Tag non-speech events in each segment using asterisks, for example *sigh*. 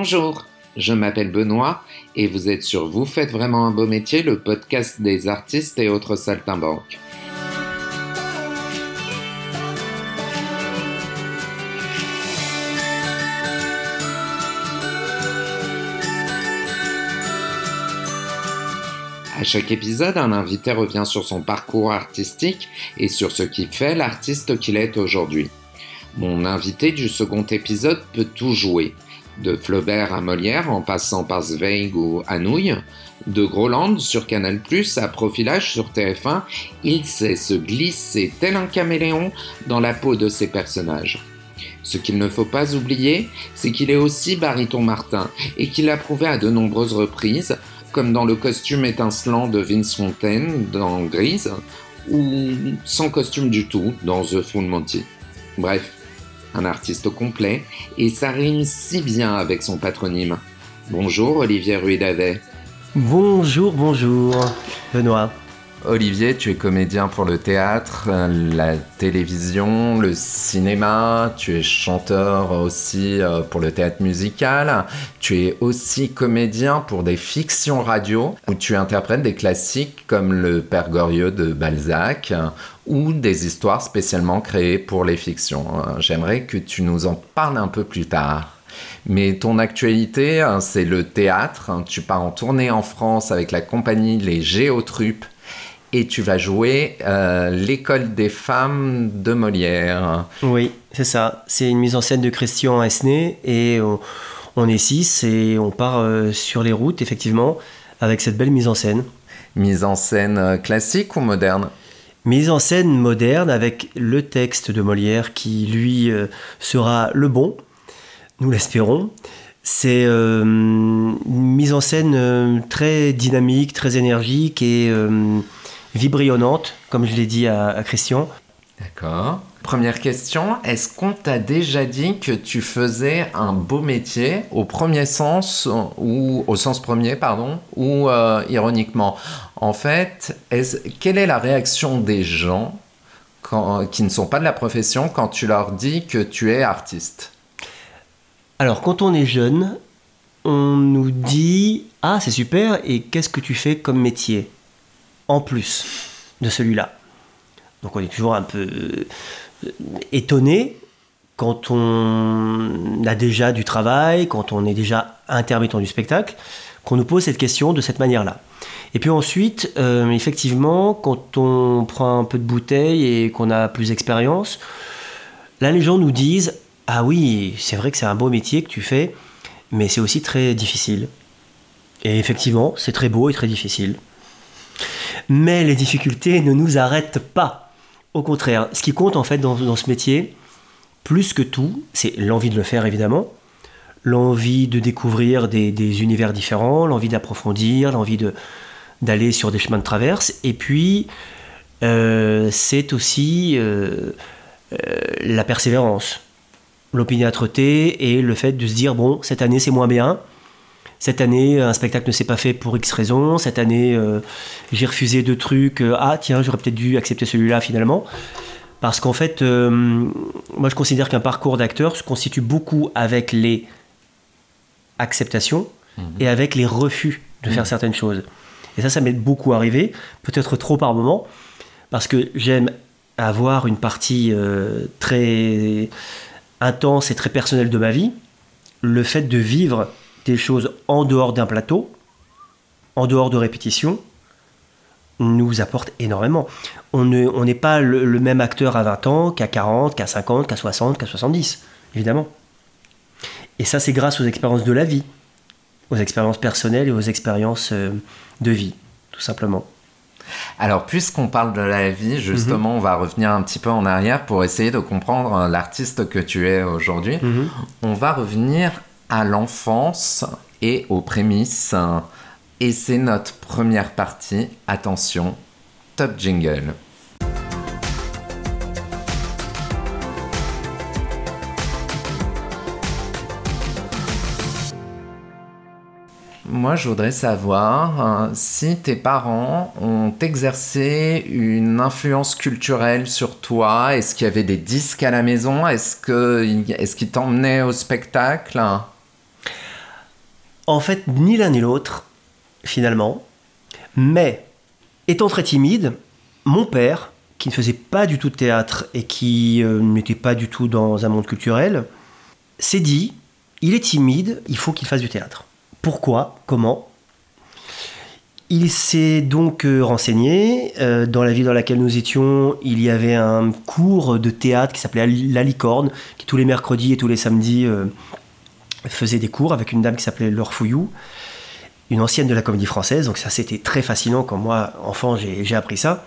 Bonjour, je m'appelle Benoît et vous êtes sur Vous faites vraiment un beau métier, le podcast des artistes et autres saltimbanques. À chaque épisode, un invité revient sur son parcours artistique et sur ce qui fait l'artiste qu'il est aujourd'hui. Mon invité du second épisode peut tout jouer, de Flaubert à Molière en passant par Zweig ou Anouilh, de Groland sur Canal+, à Profilage sur TF1, il sait se glisser tel un caméléon dans la peau de ses personnages. Ce qu'il ne faut pas oublier, c'est qu'il est aussi Bariton Martin et qu'il a prouvé à de nombreuses reprises comme dans le costume étincelant de Vince Fontaine dans Grise, ou sans costume du tout dans The Full. Bref, un artiste complet, et ça rime si bien avec son patronyme. Bonjour Olivier Ruidavet. Bonjour, bonjour Benoît. Olivier, tu es comédien pour le théâtre, la télévision, le cinéma, tu es chanteur aussi euh, pour le théâtre musical, tu es aussi comédien pour des fictions radio où tu interprètes des classiques comme Le Père Goriot de Balzac ou des histoires spécialement créées pour les fictions. J'aimerais que tu nous en parles un peu plus tard. Mais ton actualité, hein, c'est le théâtre. Tu pars en tournée en France avec la compagnie Les Géotrupes et tu vas jouer euh, l'école des femmes de Molière. Oui, c'est ça. C'est une mise en scène de Christian Esnay et on, est six et on part euh, sur les routes, effectivement, avec cette belle mise en scène. Mise en scène euh, classique ou moderne? Mise en scène moderne avec le texte de Molière qui, lui, sera le bon, nous l'espérons. C'est une mise en scène très dynamique, très énergique et vibrionnante, comme je l'ai dit à, Christian. D'accord. Première question, est-ce qu'on t'a déjà dit que tu faisais un beau métier au premier sens ou au sens premier pardon ou euh, ironiquement? En fait, quelle est la réaction des gens qui ne sont pas de la profession quand tu leur dis que tu es artiste? Alors quand on est jeune, on nous dit ah c'est super et qu'est-ce que tu fais comme métier? En plus de celui-là. Donc on est toujours un peu euh, étonné quand on a déjà du travail, quand on est déjà intermittent du spectacle, qu'on nous pose cette question de cette manière-là. Et puis ensuite, euh, effectivement, quand on prend un peu de bouteille et qu'on a plus d'expérience, là les gens nous disent Ah oui, c'est vrai que c'est un beau métier que tu fais, mais c'est aussi très difficile. Et effectivement, c'est très beau et très difficile. Mais les difficultés ne nous arrêtent pas. Au contraire, ce qui compte en fait dans, ce métier, plus que tout, c'est l'envie de le faire évidemment, l'envie de découvrir des, univers différents, l'envie d'approfondir, l'envie d'aller sur des chemins de traverse, et puis euh, c'est aussi euh, euh, la persévérance, l'opiniâtreté et le fait de se dire bon cette année c'est moins bien, cette année, un spectacle ne s'est pas fait pour X raisons. Cette année, euh, j'ai refusé deux trucs. Euh, ah, tiens, j'aurais peut-être dû accepter celui-là finalement. Parce qu'en fait, euh, moi je considère qu'un parcours d'acteur se constitue beaucoup avec les acceptations mhm. et avec les refus de faire mhm. certaines choses. Et ça, ça m'est beaucoup arrivé, peut-être trop par moment, parce que j'aime avoir une partie très intense et très personnelle de ma vie. Le fait de vivre des choses en dehors d'un plateau, en dehors de répétition, nous apporte énormément. On n'est pas le, même acteur à 20 ans qu'à 40, qu'à 50, qu'à 60, qu'à 70, évidemment. Et ça, c'est grâce aux expériences de la vie, aux expériences personnelles et aux expériences euh, de vie, tout simplement. Alors, puisqu'on parle de la vie, justement, mhm. on va revenir un petit peu en arrière pour essayer de comprendre euh, l'artiste que tu es aujourd'hui. Mhm. On va revenir à l'enfance et aux prémices. Et c'est notre première partie. Attention, top jingle. Moi, je voudrais savoir euh, si tes parents ont exercé une influence culturelle sur toi. Est-ce qu'il y avait des disques à la maison Est-ce qu'ils est t'emmenaient au spectacle? En fait, ni l'un ni l'autre, finalement. Mais, étant très timide, mon père, qui ne faisait pas du tout de théâtre et qui euh, n'était pas du tout dans un monde culturel, s'est dit, il est timide, il faut qu'il fasse du théâtre. Pourquoi? Comment? Il s'est donc euh, renseigné. Euh, dans la ville dans laquelle nous étions, il y avait un cours de théâtre qui s'appelait La Licorne, qui tous les mercredis et tous les samedis faisait des cours avec une dame qui s'appelait Laure Fouillou, une ancienne de la comédie française. Donc ça, c'était très fascinant quand moi, enfant, j'ai appris ça.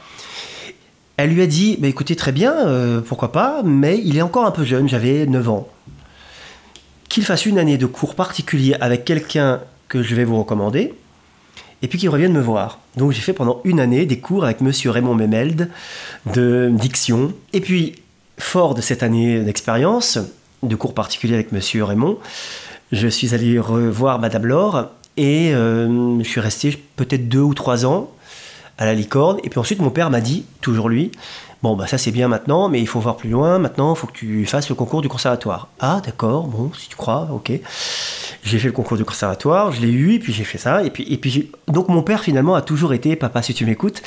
Elle lui a dit, bah, écoutez, très bien, pourquoi pas, mais il est encore un peu jeune, j'avais 9 ans. Qu'il fasse une année de cours particulier avec quelqu'un que je vais vous recommander, et puis qu'ils reviennent me voir. Donc j'ai fait pendant une année des cours avec monsieur Raymond Memeld de diction. Et puis, fort de cette année d'expérience, de cours particuliers avec monsieur Raymond, je suis allé revoir madame Laure et euh, je suis resté peut-être deux ou trois ans à la licorne. Et puis ensuite, mon père m'a dit, toujours lui, Bon, bah ça c'est bien maintenant, mais il faut voir plus loin. Maintenant, il faut que tu fasses le concours du conservatoire. Ah, d'accord, bon, si tu crois, ok. J'ai fait le concours du conservatoire, je l'ai eu, et puis j'ai fait ça. Et puis, et puis donc mon père finalement a toujours été, papa si tu m'écoutes,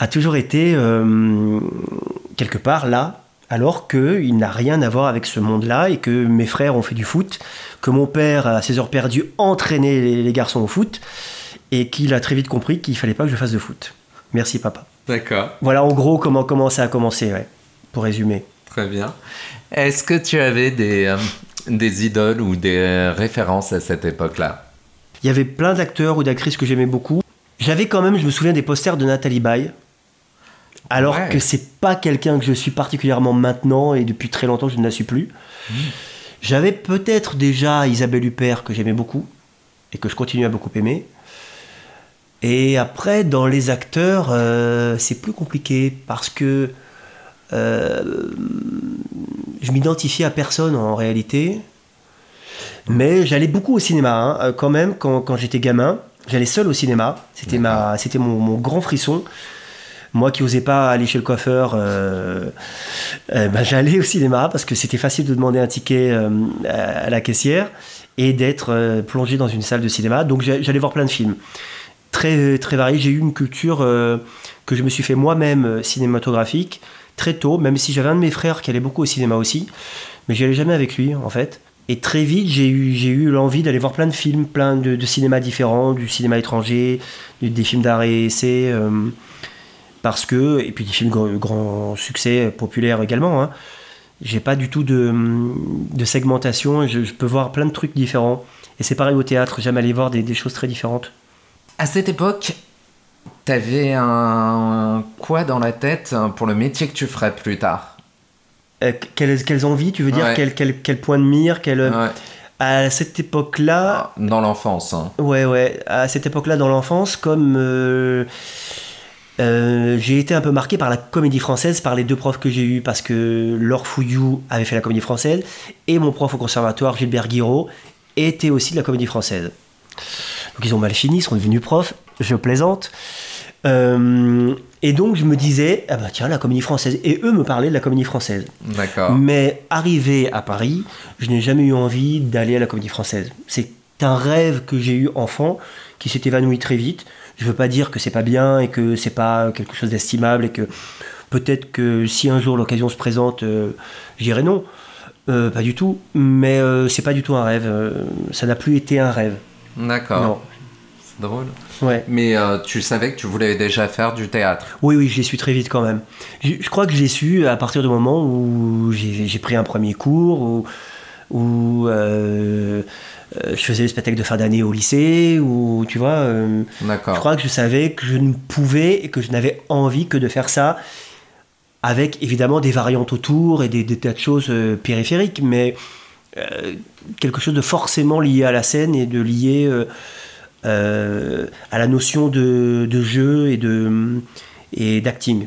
a toujours été euh, quelque part là, alors qu'il n'a rien à voir avec ce monde-là, et que mes frères ont fait du foot, que mon père, à ses heures perdues, entraînait les, garçons au foot, et qu'il a très vite compris qu'il fallait pas que je fasse de foot. Merci papa. D'accord. Voilà en gros comment, comment ça a commencé, pour résumer. Très bien. Est-ce que tu avais des, euh, des idoles ou des références à cette époque-là? Il y avait plein d'acteurs ou d'actrices que j'aimais beaucoup. J'avais quand même, je me souviens des posters de Nathalie Baye. Alors que c'est pas quelqu'un que je suis particulièrement maintenant et depuis très longtemps je ne la suis plus. Hmm. J'avais peut-être déjà Isabelle Huppert que j'aimais beaucoup et que je continue à beaucoup aimer. Et après, dans les acteurs, euh, c'est plus compliqué parce que euh, je m'identifiais à personne en réalité. Mais j'allais beaucoup au cinéma, hein. euh, quand même, quand, quand j'étais gamin. J'allais seul au cinéma. C'était, ma, c'était mon, mon, grand frisson. Moi qui n'osais pas aller chez le coiffeur, bah, j'allais au cinéma parce que c'était facile de demander un ticket à la caissière et d'être plongé dans une salle de cinéma. Donc j'allais voir plein de films très, très varié. J'ai eu une culture euh, que je me suis fait moi-même euh, cinématographique très tôt, même si j'avais un de mes frères qui allait beaucoup au cinéma aussi, mais j'y allais jamais avec lui en fait. Et très vite, j'ai eu, eu l'envie d'aller voir plein de films, plein de, de cinémas différents, du cinéma étranger, des films d'art et essai, euh, parce que, et puis des films grand, grand succès, populaires également. Hein. J'ai pas du tout de, de segmentation, je, je, peux voir plein de trucs différents. Et c'est pareil au théâtre, j'aime aller voir des, des choses très différentes. À cette époque, t'avais un quoi dans la tête pour le métier que tu ferais plus tard? Euh, quelles, quelles, envies, tu veux dire? Quel, quel, quel, point de mire quel... À cette époque-là... Dans l'enfance. Hein. Ouais, ouais. À cette époque-là, dans l'enfance, comme... Euh, euh, j'ai été un peu marqué par la comédie française, par les deux profs que j'ai eus, parce que Laure Fouillou avait fait la comédie française, et mon prof au conservatoire, Gilbert Guiraud, était aussi de la comédie française. Donc ils ont mal fini, ils sont devenus profs, je plaisante. Euh, et donc je me disais, ah bah tiens, la comédie française. Et eux me parlaient de la comédie française. D'accord. Mais arrivé à Paris, je n'ai jamais eu envie d'aller à la comédie française. C'est un rêve que j'ai eu enfant qui s'est évanoui très vite. Je veux pas dire que c'est pas bien et que c'est pas quelque chose d'estimable et que peut-être que si un jour l'occasion se présente, euh, j'irai non. Euh, pas du tout. Mais c'est pas du tout un rêve. ça n'a plus été un rêve. D'accord. C'est drôle. Ouais. Mais euh, tu savais que tu voulais déjà faire du théâtre? Oui, oui, j'ai su très vite quand même. Je, crois que j'ai su à partir du moment où j'ai pris un premier cours, où, où euh, euh, je faisais le spectacle de fin d'année au lycée, ou tu vois. D'accord. Je crois que je savais que je ne pouvais et que je n'avais envie que de faire ça, avec évidemment des variantes autour et des, des tas de choses périphériques, mais euh, quelque chose de forcément lié à la scène et de lié euh, euh, à la notion de, de jeu et de et d'acting.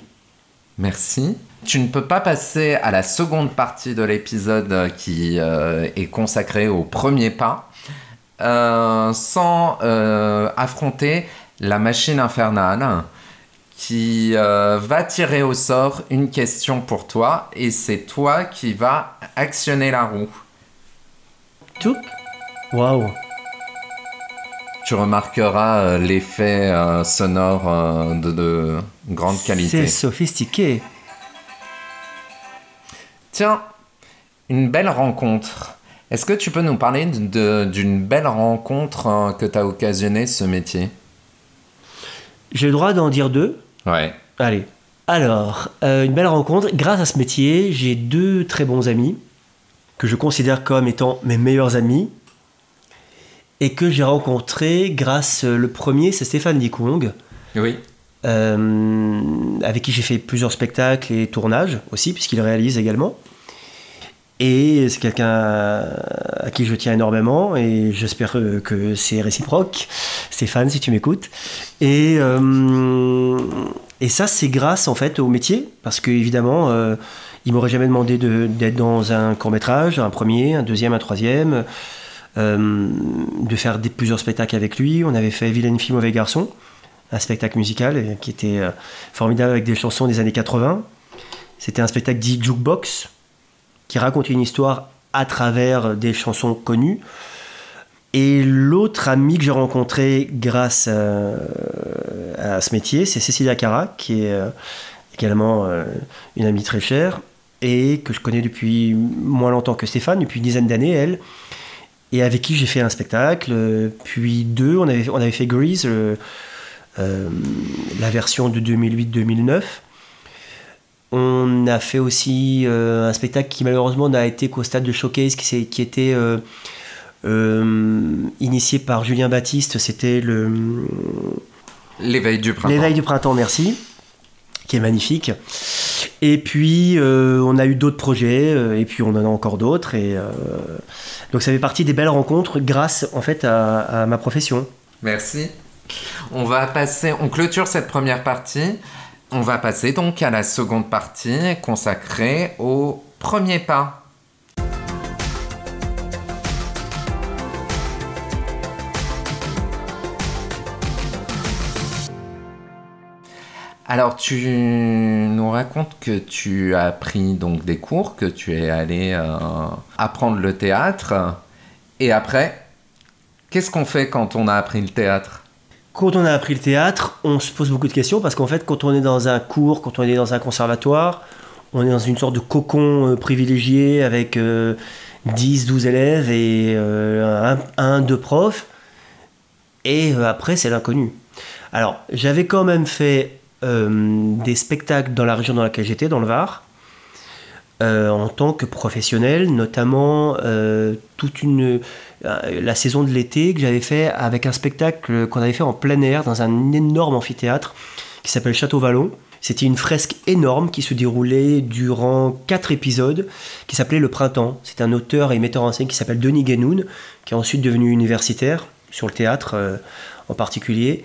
Merci. Tu ne peux pas passer à la seconde partie de l'épisode qui est consacrée au premier pas sans affronter la machine infernale qui va tirer au sort une question pour toi et c'est toi qui va actionner la roue. Tout Waouh tu remarqueras l'effet sonore de, grande qualité. C'est sophistiqué. Tiens, une belle rencontre. Est-ce que tu peux nous parler d'une belle rencontre que tu as occasionné ce métier? J'ai le droit d'en dire deux? Ouais. Allez. Alors, une belle rencontre. Grâce à ce métier, j'ai deux très bons amis que je considère comme étant mes meilleurs amis et que j'ai rencontré grâce le premier c'est Stéphane Dikong oui euh, avec qui j'ai fait plusieurs spectacles et tournages aussi puisqu'il réalise également et c'est quelqu'un à qui je tiens énormément et j'espère que c'est réciproque Stéphane si tu m'écoutes et euh, et ça c'est grâce en fait au métier parce que évidemment euh, il m'aurait jamais demandé d'être dans un court métrage, un premier, un deuxième, un troisième, euh, de faire plusieurs spectacles avec lui. On avait fait Vilaine fille, mauvais garçon, un spectacle musical qui était euh, formidable avec des chansons des années 80. C'était un spectacle dit jukebox qui racontait une histoire à travers des chansons connues. Et l'autre ami que j'ai rencontré grâce à, à ce métier, c'est Cécilia Cara, qui est euh, également une amie très chère, et que je connais depuis moins longtemps que Stéphane, depuis une dizaine d'années, elle, et avec qui j'ai fait un spectacle, puis deux, on avait, fait Grease, euh, la version de 2008-2009. On a fait aussi euh, un spectacle qui malheureusement n'a été qu'au stade de showcase, qui, qui était euh, initié par Julien Baptiste, c'était le... L'éveil du printemps. L'éveil du printemps, merci qui est magnifique. Et puis, euh, on a eu d'autres projets, euh, et puis on en a encore d'autres. Et euh, donc, ça fait partie des belles rencontres grâce, en fait, à, ma profession. Merci. On va passer, on clôture cette première partie. On va passer donc à la seconde partie consacrée au premier pas. Alors, tu nous racontes que tu as pris donc des cours, que tu es allé euh, apprendre le théâtre. Et après, qu'est-ce qu'on fait quand on a appris le théâtre? Quand on a appris le théâtre, on se pose beaucoup de questions parce qu'en fait, quand on est dans un cours, quand on est dans un conservatoire, on est dans une sorte de cocon euh, privilégié avec 10, euh, 12 élèves et un, un, deux profs. Et après, c'est l'inconnu. Alors, j'avais quand même fait euh, des spectacles dans la région dans laquelle j'étais, dans le Var, euh, en tant que professionnel, notamment euh, toute une la saison de l'été que j'avais fait avec un spectacle qu'on avait fait en plein air dans un énorme amphithéâtre qui s'appelle Château Vallon. C'était une fresque énorme qui se déroulait durant quatre épisodes, qui s'appelait Le Printemps. C'est un auteur et metteur en scène qui s'appelle Denis Guénoun, qui est ensuite devenu universitaire sur le théâtre en particulier,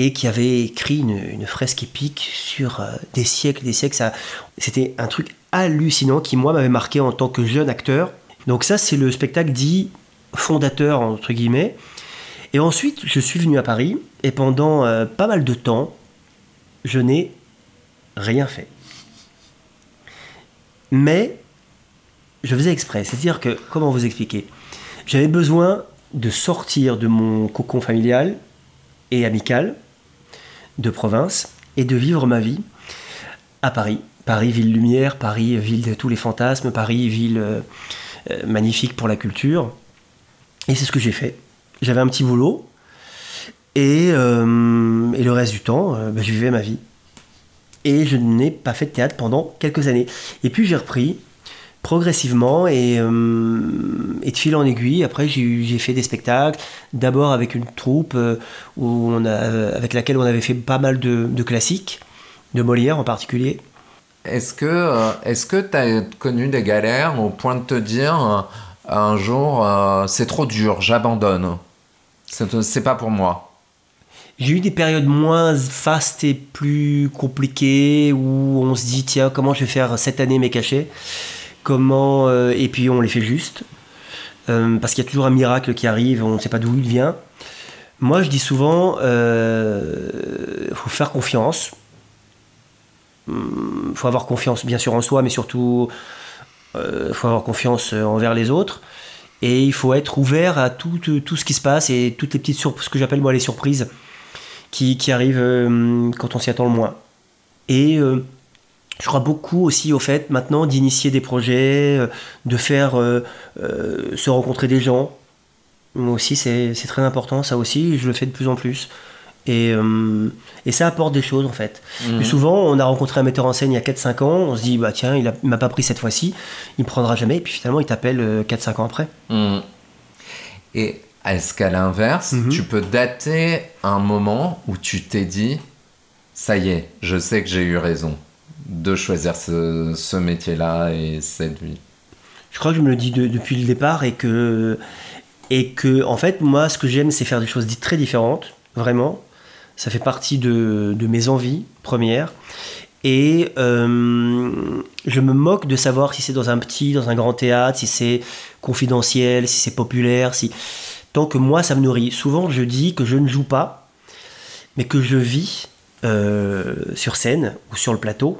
et qui avait écrit une, fresque épique sur euh, des siècles, des siècles. C'était un truc hallucinant qui moi m'avait marqué en tant que jeune acteur. Donc ça, c'est le spectacle dit fondateur entre guillemets. Et ensuite, je suis venu à Paris et pendant euh, pas mal de temps, je n'ai rien fait. Mais je faisais exprès. C'est-à-dire que, comment vous expliquer? J'avais besoin de sortir de mon cocon familial et amical de province et de vivre ma vie à Paris. Paris, ville lumière, Paris, ville de tous les fantasmes, Paris, ville euh, euh, magnifique pour la culture. Et c'est ce que j'ai fait. J'avais un petit boulot et, euh, le reste du temps, bah, je vivais ma vie. Et je n'ai pas fait de théâtre pendant quelques années. Et puis j'ai repris progressivement et, euh, de fil en aiguille. Après, j'ai fait des spectacles, d'abord avec une troupe euh, où avec laquelle on avait fait pas mal de, classiques, de Molière en particulier. Est-ce que euh, est-ce que tu as connu des galères au point de te dire un jour c'est trop dur, j'abandonne, c'est pas pour moi j'ai eu des périodes moins fastes et plus compliquées où on se dit tiens comment je vais faire cette année mes cachets? Comment euh, et puis on les fait juste euh, parce qu'il y a toujours un miracle qui arrive, on ne sait pas d'où il vient. Moi, je dis souvent, il euh, faut faire confiance. Hum, faut avoir confiance, bien sûr, en soi, mais surtout, il faut avoir confiance envers les autres. Et il faut être ouvert à tout, tout, ce qui se passe et toutes les petites surprises, ce que j'appelle moi les surprises, qui, qui arrivent euh, quand on s'y attend le moins. Et euh, je crois beaucoup aussi au fait maintenant d'initier des projets, euh, de faire euh, euh, se rencontrer des gens. Moi aussi, c'est très important, ça aussi, je le fais de plus en plus. Et, euh, et ça apporte des choses en fait. Mhm. Plus souvent, on a rencontré un metteur en scène il y a 4-5 ans, on se dit, bah tiens, il m'a pas pris cette fois-ci, il me prendra jamais, et puis finalement, il t'appelle euh, 4-5 ans après. Mm. Et est-ce qu'à l'inverse, Mhm. tu peux dater un moment où tu t'es dit, ça y est, je sais que j'ai eu raison de choisir ce, ce métier-là et cette vie? Je crois que je me le dis de- depuis le départ et que, et que, en fait, moi, ce que j'aime, c'est faire des choses dites très différentes, vraiment. Ça fait partie de, mes envies premières. Et euh, je me moque de savoir si c'est dans un petit, dans un grand théâtre, si c'est confidentiel, si c'est populaire, si tant que moi ça me nourrit. Souvent je dis que je ne joue pas, mais que je vis euh, sur scène ou sur le plateau,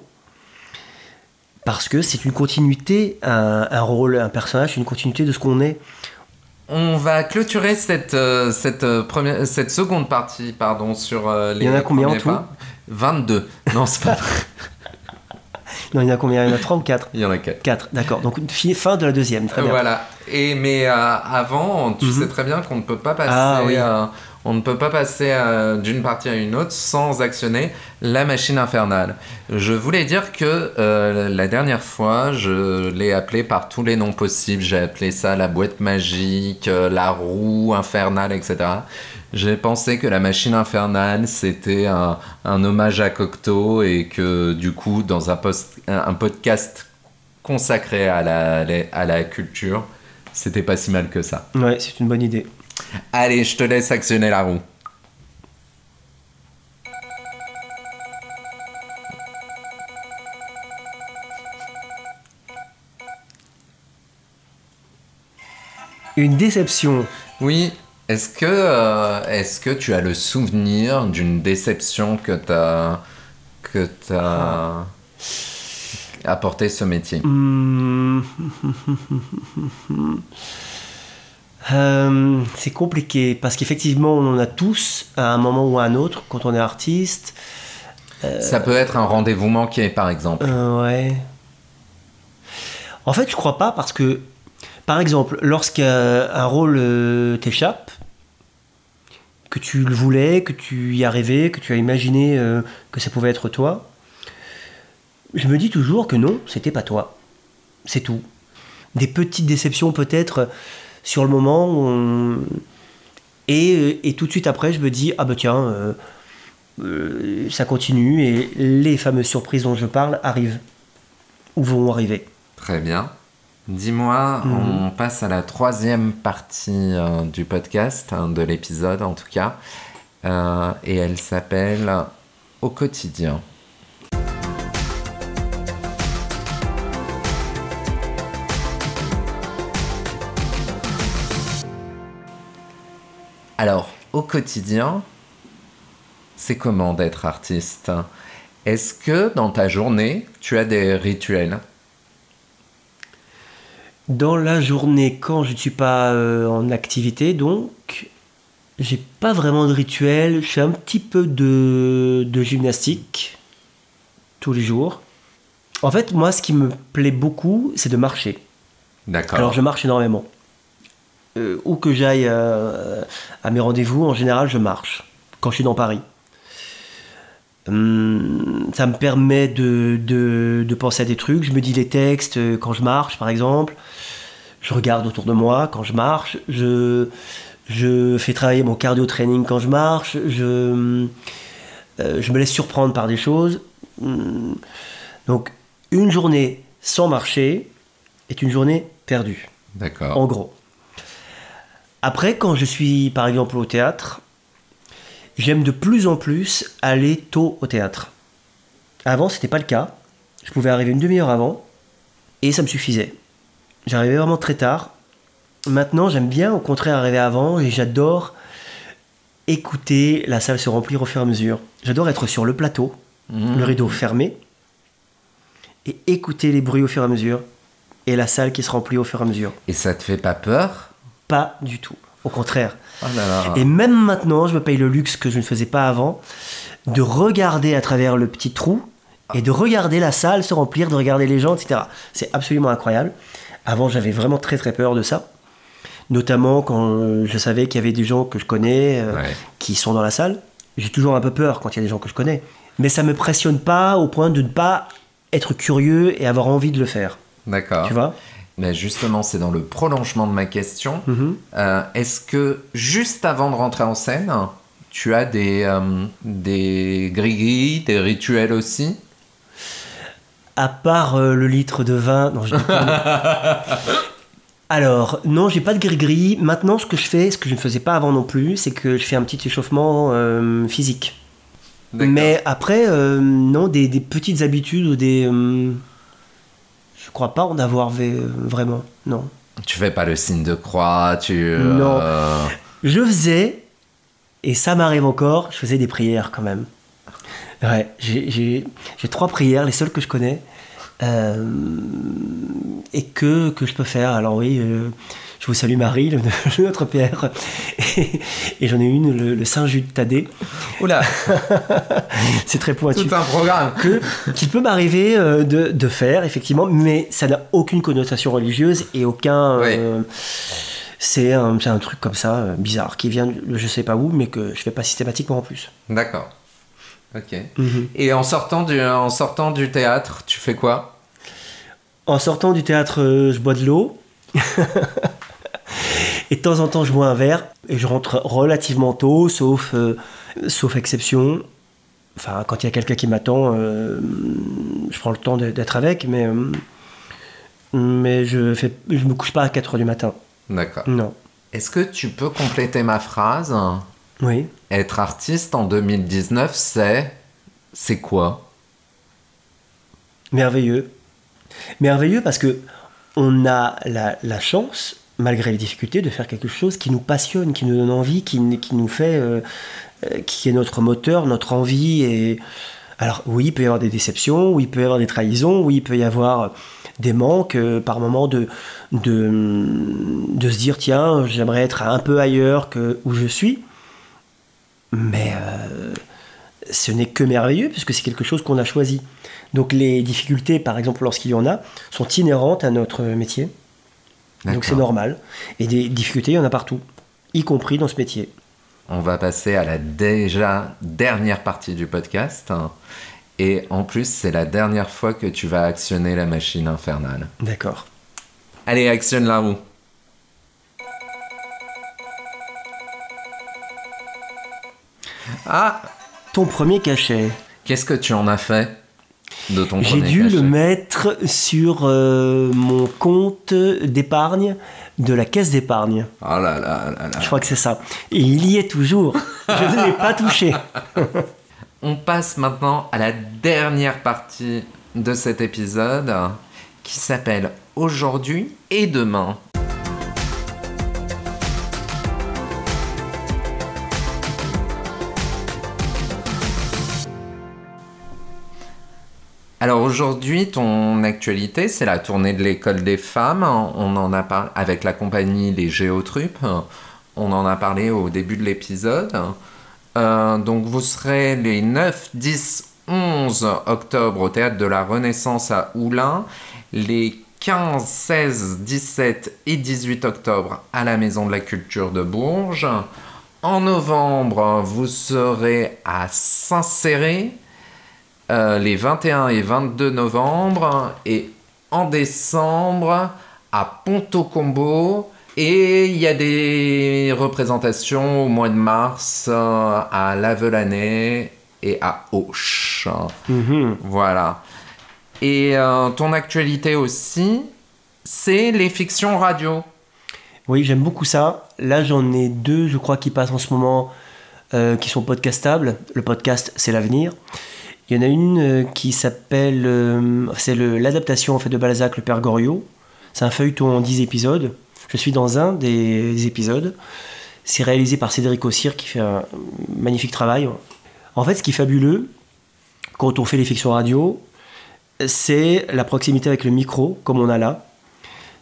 parce que c'est une continuité, un rôle, un personnage, une continuité de ce qu'on est. On va clôturer cette, euh, cette, euh, première, cette seconde partie pardon, sur euh, les Il y en a combien en tout pas? 22. Non, c'est pas vrai. *laughs* Non, il y en a combien? Il y en a 3 ou 4 Il y en a 4. 4, d'accord. Donc fi- fin de la deuxième, très bien. Voilà. Et mais euh, avant, tu Mhm. sais très bien qu'on ne peut pas passer, Ah, oui. On ne peut pas passer euh, d'une partie à une autre sans actionner la machine infernale. Je voulais dire que euh, la dernière fois, je l'ai appelé par tous les noms possibles. J'ai appelé ça la boîte magique, euh, la roue infernale, etc. J'ai pensé que la machine infernale, c'était un, hommage à Cocteau et que du coup, dans un, post, un podcast consacré à la, à la culture, c'était pas si mal que ça. Ouais, c'est une bonne idée. Allez, je te laisse actionner la roue. Une déception. Oui, est-ce que, euh, que tu as le souvenir d'une déception que t'as que t'as apporté ce métier? Hmm. *laughs* Euh, c'est compliqué parce qu'effectivement, on en a tous à un moment ou à un autre quand on est artiste. Ça peut être un rendez-vous manqué, par exemple. Euh, ouais. En fait, je crois pas parce que, par exemple, lorsqu'un rôle euh, t'échappe, que tu le voulais, que tu y as rêvé, que tu as imaginé euh, que ça pouvait être toi, je me dis toujours que non, c'était pas toi. C'est tout. Des petites déceptions peut-être euh, sur le moment, on- et, euh, et tout de suite après, je me dis ah bah tiens. euh, euh, ça continue et les fameuses surprises dont je parle arrivent ou vont arriver. Très bien. Dis-moi, Mhm. on passe à la troisième partie euh, du podcast, hein, de l'épisode en tout cas, Euh, et elle s'appelle Au quotidien. Alors, au quotidien, c'est comment d'être artiste? Est-ce que dans ta journée, tu as des rituels? Dans la journée, quand je ne suis pas euh, en activité, donc, j'ai pas vraiment de rituel. Je fais un petit peu de, de gymnastique tous les jours. En fait, moi, ce qui me plaît beaucoup, c'est de marcher. D'accord. Alors, je marche énormément. Euh, où que j'aille euh, à mes rendez-vous, en général, je marche quand je suis dans Paris. Hum, ça me permet de, de- de penser à des trucs. Je me dis les textes euh, quand je marche, par exemple. Je regarde autour de moi quand je marche. Je, je fais travailler mon cardio training quand je marche. Je, euh, je me laisse surprendre par des choses. Hum, Donc, une journée sans marcher est une journée perdue. D'accord. En gros. Après, quand je suis par exemple au théâtre, j'aime de plus en plus aller tôt au théâtre. Avant, c'était pas le cas. Je pouvais arriver une demi-heure avant et ça me suffisait. J'arrivais vraiment très tard. Maintenant, j'aime bien au contraire arriver avant et j'adore écouter la salle se remplir au fur et à mesure. J'adore être sur le plateau, Mmh. le rideau fermé et écouter les bruits au fur et à mesure et la salle qui se remplit au fur et à mesure. Et ça te fait pas peur? Pas du tout. Au contraire. Oh là là. Et même maintenant, je me paye le luxe que je ne faisais pas avant, de regarder à travers le petit trou et de regarder la salle se remplir, de regarder les gens, etc. C'est absolument incroyable. Avant, j'avais vraiment très très peur de ça. Notamment quand euh, je savais qu'il y avait des gens que je connais euh, Ouais. qui sont dans la salle. J'ai toujours un peu peur quand il y a des gens que je connais. Mais ça me pressionne pas au point de ne pas être curieux et avoir envie de le faire. D'accord. Tu vois? Mais justement, c'est dans le prolongement de ma question. Mhm. Euh, Est-ce que juste avant de rentrer en scène, tu as des, euh, des gris-gris, des rituels aussi? À part euh, le litre de vin. Non, je déconne. *laughs* Alors, non, j'ai pas de gris-gris. Maintenant, ce que je fais, ce que je ne faisais pas avant non plus, c'est que je fais un petit échauffement physique. Mais après, non, des, des petites habitudes ou des. Je crois pas en avoir v- vraiment. Non. Tu fais pas le signe de croix, tu... euh, Non. Je faisais, et ça m'arrive encore, je faisais des prières quand même. Ouais, j'ai trois prières, les seules que je connais, euh, et que, que je peux faire. Alors oui, euh, je vous salue Marie, le, *laughs* le notre Père, et, et j'en ai une, le, le Saint Jude Thaddée. Oula, *laughs* C'est très pointu. tout un programme que, qu'il peut m'arriver euh, de, de faire, effectivement, mais ça n'a aucune connotation religieuse et aucun. euh, c'est, un, c'est un truc comme ça, euh, bizarre, qui vient de je sais pas où, mais que je fais pas systématiquement en plus. D'accord. Ok. Et en sortant, du, en sortant du théâtre, tu fais quoi? En sortant du théâtre, euh, je bois de l'eau. *laughs* et de temps en temps, je bois un verre. Et je rentre relativement tôt, sauf, euh, sauf exception. Enfin, quand il y a quelqu'un qui m'attend, euh, je prends le temps d'être avec, mais, euh, mais je fais, je me couche pas à 4 heures du matin. D'accord. Non. Est-ce que tu peux compléter ma phrase? Oui. Être artiste en 2019, c'est... C'est quoi? Merveilleux. Merveilleux parce que on a la, la chance, malgré les difficultés, de faire quelque chose qui nous passionne, qui nous donne envie, qui, nous fait, euh, euh, qui est notre moteur, notre envie. Et alors oui, il peut y avoir des déceptions, oui, il peut y avoir des trahisons, oui, il peut y avoir des manques euh, par moment de, de, se dire tiens, j'aimerais être un peu ailleurs que où je suis. Mais ce n'est que merveilleux puisque c'est quelque chose qu'on a choisi. Donc les difficultés, par exemple, lorsqu'il y en a, sont inhérentes à notre métier. Donc c'est normal. Et des difficultés, il y en a partout, y compris dans ce métier. On va passer à la déjà dernière partie du podcast. Et en plus, c'est la dernière fois que tu vas actionner la machine infernale. D'accord. Allez, actionne la roue. Ah, Ton premier cachet, qu'est-ce que tu en as fait? De ton j'ai dû cachet le mettre sur euh, mon compte d'épargne de la caisse d'épargne. Oh là là là là. Je crois que c'est ça. Et il y est toujours. Je ne l'ai pas touché. *laughs* On passe maintenant à la dernière partie de cet épisode qui s'appelle Aujourd'hui et demain. Alors aujourd'hui, ton actualité, c'est la tournée de l'école des femmes. On en a parlé avec la compagnie Les Géotrupes. On en a parlé au début de l'épisode. Euh, donc vous serez les 9, 10, 11 octobre au théâtre de la Renaissance à Oulin, les 15, 16, 17 et 18 octobre à la Maison de la Culture de Bourges. En novembre, vous serez à Saint-Céré euh, les 21 et 22 novembre et en décembre à Ponto Combo et il y a des représentations au mois de mars euh, à Lavelanet et à Auch. Mhm. Voilà. Et euh, ton actualité aussi, c'est les fictions radio. Oui, j'aime beaucoup ça. Là, j'en ai deux, je crois, qui passent en ce moment, euh, qui sont podcastables. Le podcast, c'est l'avenir. Il y en a une euh, qui s'appelle. euh, c'est l'adaptation en fait, de Balzac, le Père Goriot. C'est un feuilleton en 10 épisodes. Je suis dans un des épisodes. C'est réalisé par Cédric Ossir qui fait un magnifique travail. En fait, ce qui est fabuleux, quand on fait les fictions radio, c'est la proximité avec le micro, comme on a là.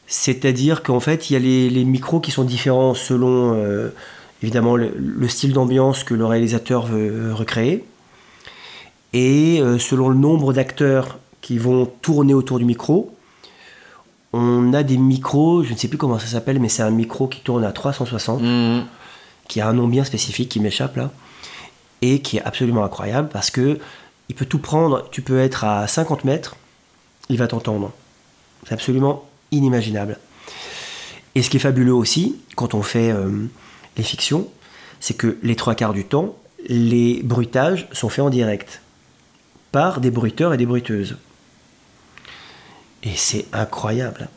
C'est-à-dire qu'en fait, il y a les, micros qui sont différents selon euh, évidemment le, style d'ambiance que le réalisateur veut recréer et euh, selon le nombre d'acteurs qui vont tourner autour du micro. On a des micros, je ne sais plus comment ça s'appelle, mais c'est un micro qui tourne à 360, mmh. qui a un nom bien spécifique qui m'échappe là, et qui est absolument incroyable parce que il peut tout prendre. Tu peux être à 50 mètres, il va t'entendre. C'est absolument inimaginable. Et ce qui est fabuleux aussi, quand on fait euh, les fictions, c'est que les trois quarts du temps, les bruitages sont faits en direct par des bruiteurs et des bruiteuses. Et c'est incroyable.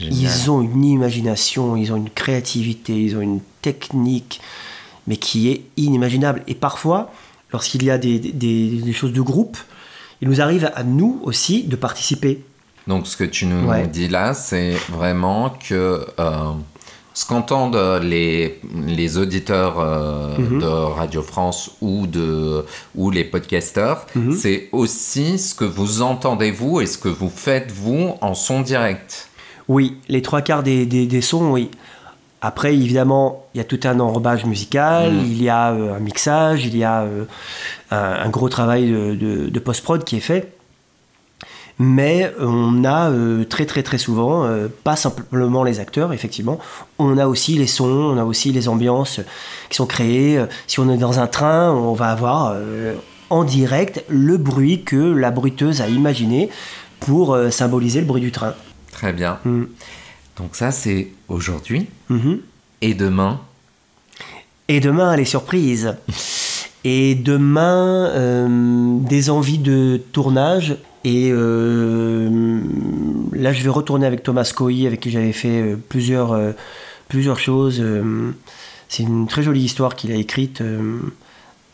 Ils ont une imagination, ils ont une créativité, ils ont une technique, mais qui est inimaginable. Et parfois, lorsqu'il y a des, des, choses de groupe, il nous arrive à nous aussi de participer. Donc ce que tu nous dis là, c'est vraiment que euh, ce qu'entendent les, les auditeurs euh, mhm. de Radio France ou, de, ou les podcasteurs, mhm. c'est aussi ce que vous entendez vous et ce que vous faites vous en son direct. Oui, les trois quarts des, des, des sons, oui. Après, évidemment, il y a tout un enrobage musical, mhm. il y a euh, un mixage, il y a un, gros travail de, de post-prod qui est fait mais on a euh, très très très souvent, euh, pas simplement les acteurs, effectivement, on a aussi les sons, on a aussi les ambiances qui sont créées. Si on est dans un train, on va avoir euh, en direct le bruit que la bruiteuse a imaginé pour symboliser le bruit du train. Très bien. Mm. Donc ça c'est aujourd'hui. Mm-hmm. Et demain Et demain les surprises. *laughs* Et demain, des envies de tournage et euh, là, je vais retourner avec Thomas Coy, avec qui j'avais fait euh, plusieurs, euh, plusieurs choses. c'est une très jolie histoire qu'il a écrite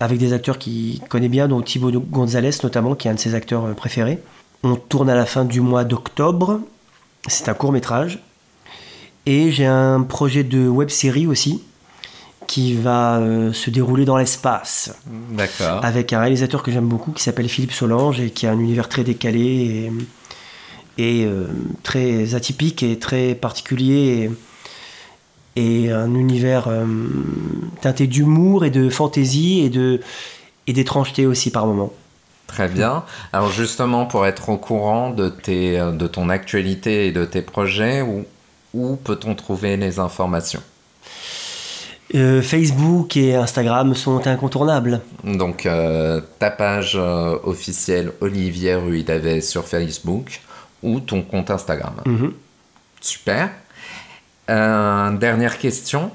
avec des acteurs qu'il connaît bien, dont Thibaut Gonzalez notamment, qui est un de ses acteurs préférés. On tourne à la fin du mois d'octobre. C'est un court métrage. Et j'ai un projet de web série aussi qui va euh, se dérouler dans l'espace. D'accord. Avec un réalisateur que j'aime beaucoup qui s'appelle Philippe Solange et qui a un univers très décalé et, euh, très atypique et très particulier et, un univers euh, teinté d'humour et de fantaisie et de et d'étrangeté aussi par moments. Très bien. Alors justement, pour être au courant de, tes, de ton actualité et de tes projets, où, où peut-on trouver les informations? Euh, Facebook et Instagram sont incontournables. Donc euh, ta page euh, officielle Olivier Ruidavet sur Facebook ou ton compte Instagram. Mhm. Super. dernière question.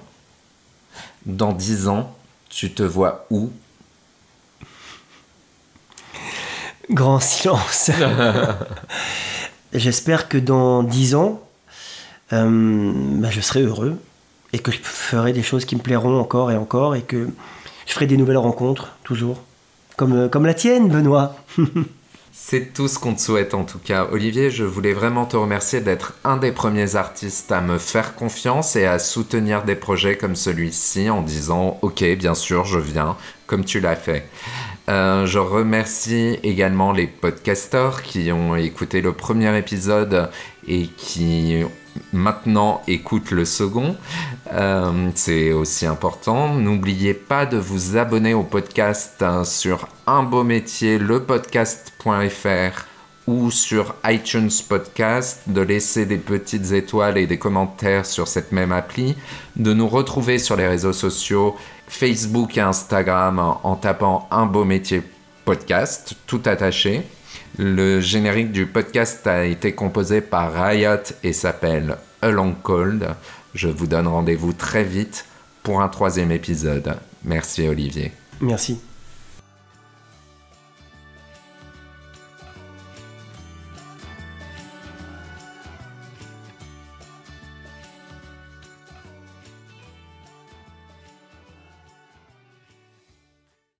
Dans 10 ans, tu te vois où? Grand silence. *laughs* J'espère que dans 10 ans, bah, je serai heureux et que je ferai des choses qui me plairont encore et encore et que je ferai des nouvelles rencontres toujours. Comme, euh, comme la tienne, Benoît. *laughs* C'est tout ce qu'on te souhaite en tout cas. Olivier, je voulais vraiment te remercier d'être un des premiers artistes à me faire confiance et à soutenir des projets comme celui-ci en disant Ok, bien sûr, je viens, comme tu l'as fait. Euh, je remercie également les podcasteurs qui ont écouté le premier épisode et qui maintenant écoutent le second. Euh, c'est aussi important. N'oubliez pas de vous abonner au podcast hein, sur un beau métier, lepodcast.fr ou sur iTunes Podcast, de laisser des petites étoiles et des commentaires sur cette même appli, de nous retrouver sur les réseaux sociaux Facebook et Instagram en tapant un beau métier podcast, tout attaché. Le générique du podcast a été composé par Riot et s'appelle A Long Cold. Je vous donne rendez-vous très vite pour un troisième épisode. Merci Olivier. Merci.